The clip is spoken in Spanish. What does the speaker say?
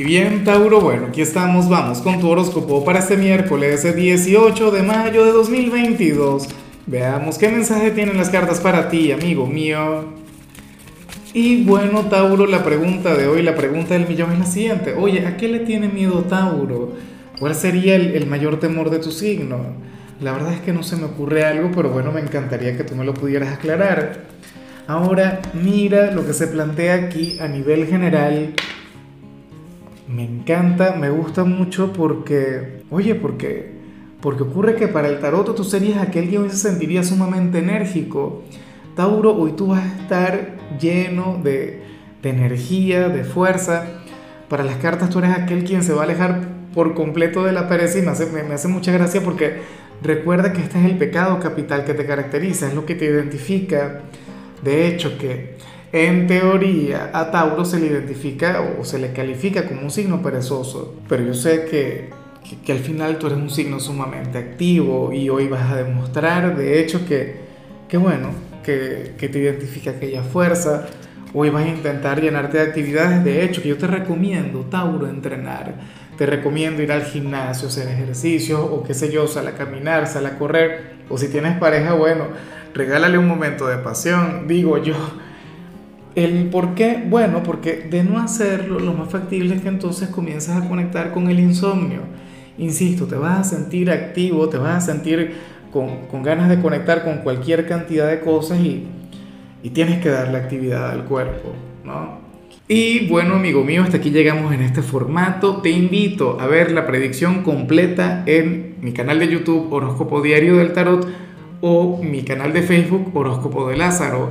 Y bien, Tauro, bueno, aquí estamos, vamos con tu horóscopo para este miércoles 18 de mayo de 2022. Veamos qué mensaje tienen las cartas para ti, amigo mío. Y bueno, Tauro, la pregunta de hoy, la pregunta del millón es la siguiente. Oye, ¿a qué le tiene miedo Tauro? ¿Cuál sería el mayor temor de tu signo? La verdad es que no se me ocurre algo, pero bueno, me encantaría que tú me lo pudieras aclarar. Ahora, mira lo que se plantea aquí a nivel general me encanta, me gusta mucho porque, oye, porque, porque ocurre que para el tarot tú serías aquel que hoy se sentiría sumamente enérgico. Tauro, hoy tú vas a estar lleno de, de energía, de fuerza. Para las cartas tú eres aquel quien se va a alejar por completo de la pereza y me hace, me, me hace mucha gracia porque recuerda que este es el pecado capital que te caracteriza, es lo que te identifica. De hecho, que en teoría, a Tauro se le identifica o se le califica como un signo perezoso, pero yo sé que, que, al final tú eres un signo sumamente activo y hoy vas a demostrar, de hecho, que, que bueno, que, que te identifica aquella fuerza. Hoy vas a intentar llenarte de actividades, de hecho, que yo te recomiendo, Tauro, entrenar. Te recomiendo ir al gimnasio, hacer ejercicio, o qué sé yo, sal a caminar, sal a correr, o si tienes pareja, bueno, regálale un momento de pasión, digo yo ¿El por qué? Bueno, porque de no hacerlo, lo más factible es que entonces comiences a conectar con el insomnio. Insisto, te vas a sentir activo, te vas a sentir con, con ganas de conectar con cualquier cantidad de cosas y, y tienes que darle actividad al cuerpo, ¿no? Y bueno, amigo mío, hasta aquí llegamos en este formato. Te invito a ver la predicción completa en mi canal de YouTube Horóscopo Diario del Tarot o mi canal de Facebook Horóscopo de Lázaro.